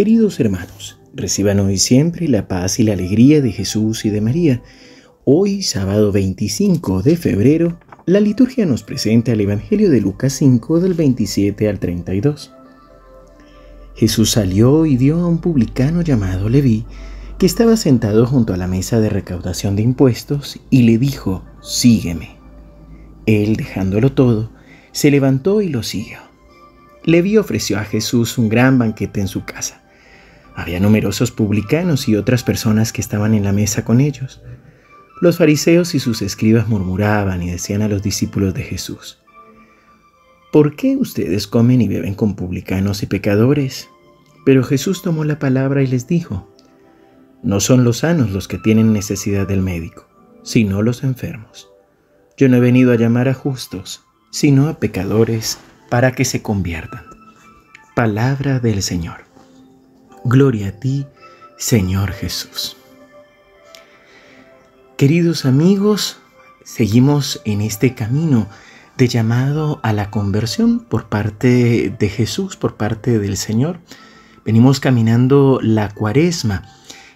Queridos hermanos, reciban hoy siempre la paz y la alegría de Jesús y de María. Hoy, sábado 25 de febrero, la liturgia nos presenta el Evangelio de Lucas 5 del 27 al 32. Jesús salió y vio a un publicano llamado Leví, que estaba sentado junto a la mesa de recaudación de impuestos, y le dijo, Sígueme. Él, dejándolo todo, se levantó y lo siguió. Leví ofreció a Jesús un gran banquete en su casa había numerosos publicanos y otras personas que estaban en la mesa con ellos. Los fariseos y sus escribas murmuraban y decían a los discípulos de Jesús, ¿por qué ustedes comen y beben con publicanos y pecadores? Pero Jesús tomó la palabra y les dijo, no son los sanos los que tienen necesidad del médico, sino los enfermos. Yo no he venido a llamar a justos, sino a pecadores para que se conviertan. Palabra del Señor. Gloria a ti, Señor Jesús. Queridos amigos, seguimos en este camino de llamado a la conversión por parte de Jesús, por parte del Señor. Venimos caminando la cuaresma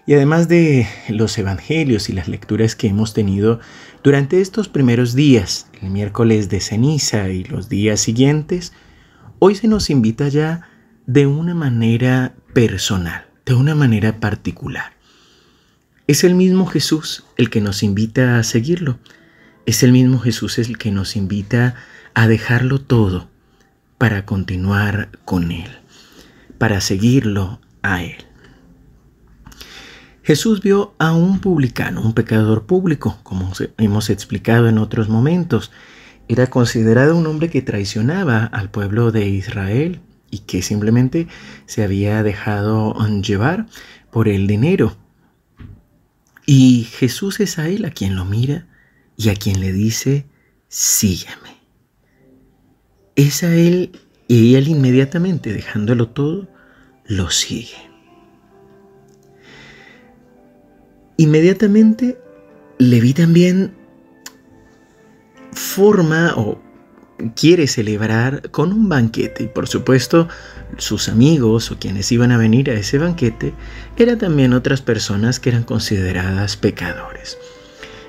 y además de los evangelios y las lecturas que hemos tenido durante estos primeros días, el miércoles de ceniza y los días siguientes, hoy se nos invita ya de una manera personal, de una manera particular. Es el mismo Jesús el que nos invita a seguirlo. Es el mismo Jesús el que nos invita a dejarlo todo para continuar con Él, para seguirlo a Él. Jesús vio a un publicano, un pecador público, como hemos explicado en otros momentos. Era considerado un hombre que traicionaba al pueblo de Israel, y que simplemente se había dejado llevar por el dinero. Y Jesús es a él a quien lo mira y a quien le dice, sígueme. Es a él y él inmediatamente, dejándolo todo, lo sigue. Inmediatamente le vi también forma o quiere celebrar con un banquete y por supuesto sus amigos o quienes iban a venir a ese banquete eran también otras personas que eran consideradas pecadores.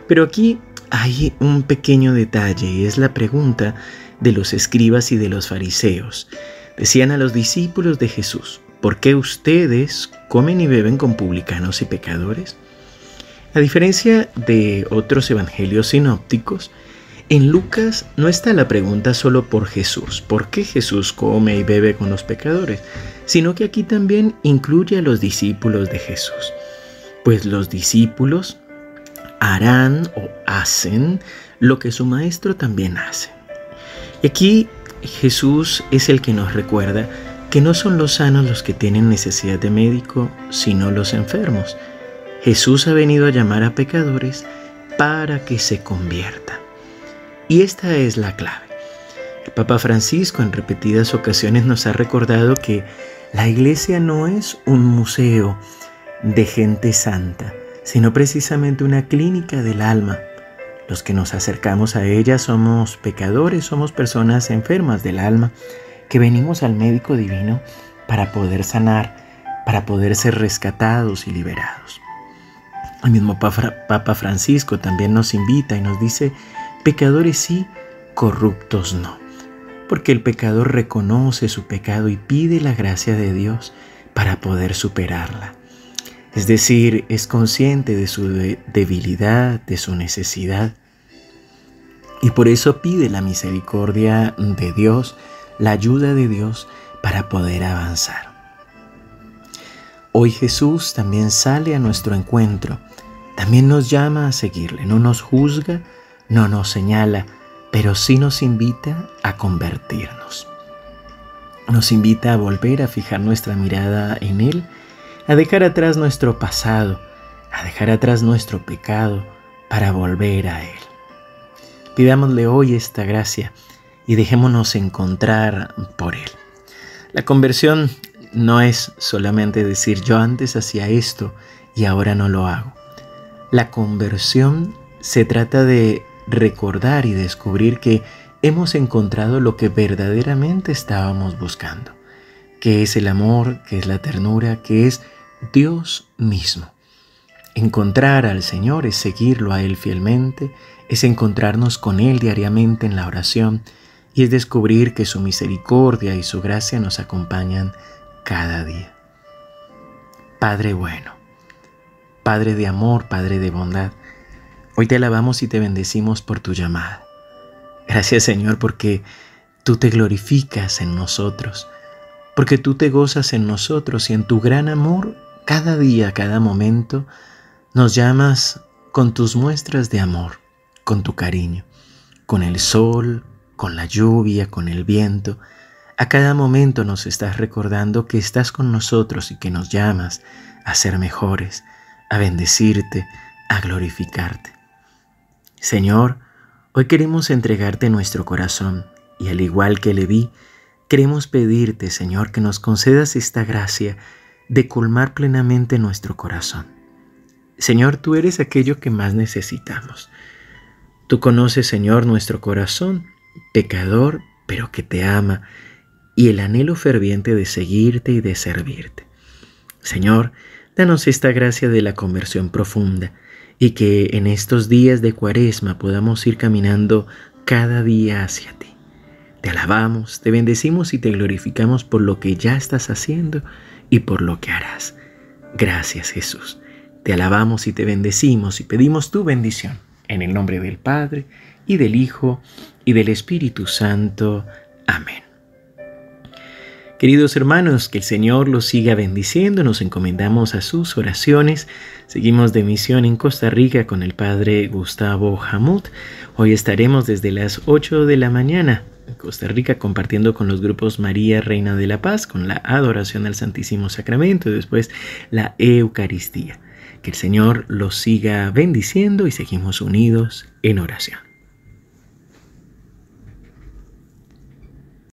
Pero aquí hay un pequeño detalle y es la pregunta de los escribas y de los fariseos. Decían a los discípulos de Jesús, ¿por qué ustedes comen y beben con publicanos y pecadores? A diferencia de otros evangelios sinópticos, en Lucas no está la pregunta solo por Jesús, ¿por qué Jesús come y bebe con los pecadores? Sino que aquí también incluye a los discípulos de Jesús. Pues los discípulos harán o hacen lo que su maestro también hace. Y aquí Jesús es el que nos recuerda que no son los sanos los que tienen necesidad de médico, sino los enfermos. Jesús ha venido a llamar a pecadores para que se conviertan. Y esta es la clave. El Papa Francisco en repetidas ocasiones nos ha recordado que la iglesia no es un museo de gente santa, sino precisamente una clínica del alma. Los que nos acercamos a ella somos pecadores, somos personas enfermas del alma, que venimos al médico divino para poder sanar, para poder ser rescatados y liberados. El mismo Papa Francisco también nos invita y nos dice Pecadores sí, corruptos no. Porque el pecador reconoce su pecado y pide la gracia de Dios para poder superarla. Es decir, es consciente de su debilidad, de su necesidad. Y por eso pide la misericordia de Dios, la ayuda de Dios para poder avanzar. Hoy Jesús también sale a nuestro encuentro, también nos llama a seguirle, no nos juzga, no nos señala, pero sí nos invita a convertirnos. Nos invita a volver a fijar nuestra mirada en Él, a dejar atrás nuestro pasado, a dejar atrás nuestro pecado para volver a Él. Pidámosle hoy esta gracia y dejémonos encontrar por Él. La conversión no es solamente decir yo antes hacía esto y ahora no lo hago. La conversión se trata de recordar y descubrir que hemos encontrado lo que verdaderamente estábamos buscando. que es el amor, que es la ternura, que es Dios mismo. Encontrar al Señor es seguirlo a Él fielmente, es encontrarnos con Él diariamente en la oración y es descubrir que su misericordia y su gracia nos acompañan cada día. Padre bueno, Padre de amor, Padre de bondad, hoy te alabamos y te bendecimos por tu llamada. Gracias Señor porque tú te glorificas en nosotros, porque tú te gozas en nosotros y en tu gran amor cada día, cada momento, nos llamas con tus muestras de amor, con tu cariño, con el sol, con la lluvia, con el viento. A cada momento nos estás recordando que estás con nosotros y que nos llamas a ser mejores, a bendecirte, a glorificarte. Señor, hoy queremos entregarte nuestro corazón y al igual que le vi, queremos pedirte, Señor, que nos concedas esta gracia de colmar plenamente nuestro corazón. Señor, tú eres aquello que más necesitamos. Tú conoces, Señor, nuestro corazón pecador, pero que te ama, y el anhelo ferviente de seguirte y de servirte. Señor, danos esta gracia de la conversión profunda y que en estos días de cuaresma podamos ir caminando cada día hacia ti. Te alabamos, te bendecimos y te glorificamos por lo que ya estás haciendo y por lo que harás. Gracias Jesús. Te alabamos y te bendecimos y pedimos tu bendición en el nombre del Padre y del Hijo y del Espíritu Santo. Amén. Queridos hermanos, que el Señor los siga bendiciendo, nos encomendamos a sus oraciones. Seguimos de misión en Costa Rica con el Padre Gustavo Hamut. Hoy estaremos desde las 8 de la mañana Costa Rica compartiendo con los grupos María Reina de la Paz, con la adoración al Santísimo Sacramento y después la Eucaristía. Que el Señor los siga bendiciendo y seguimos unidos en oración.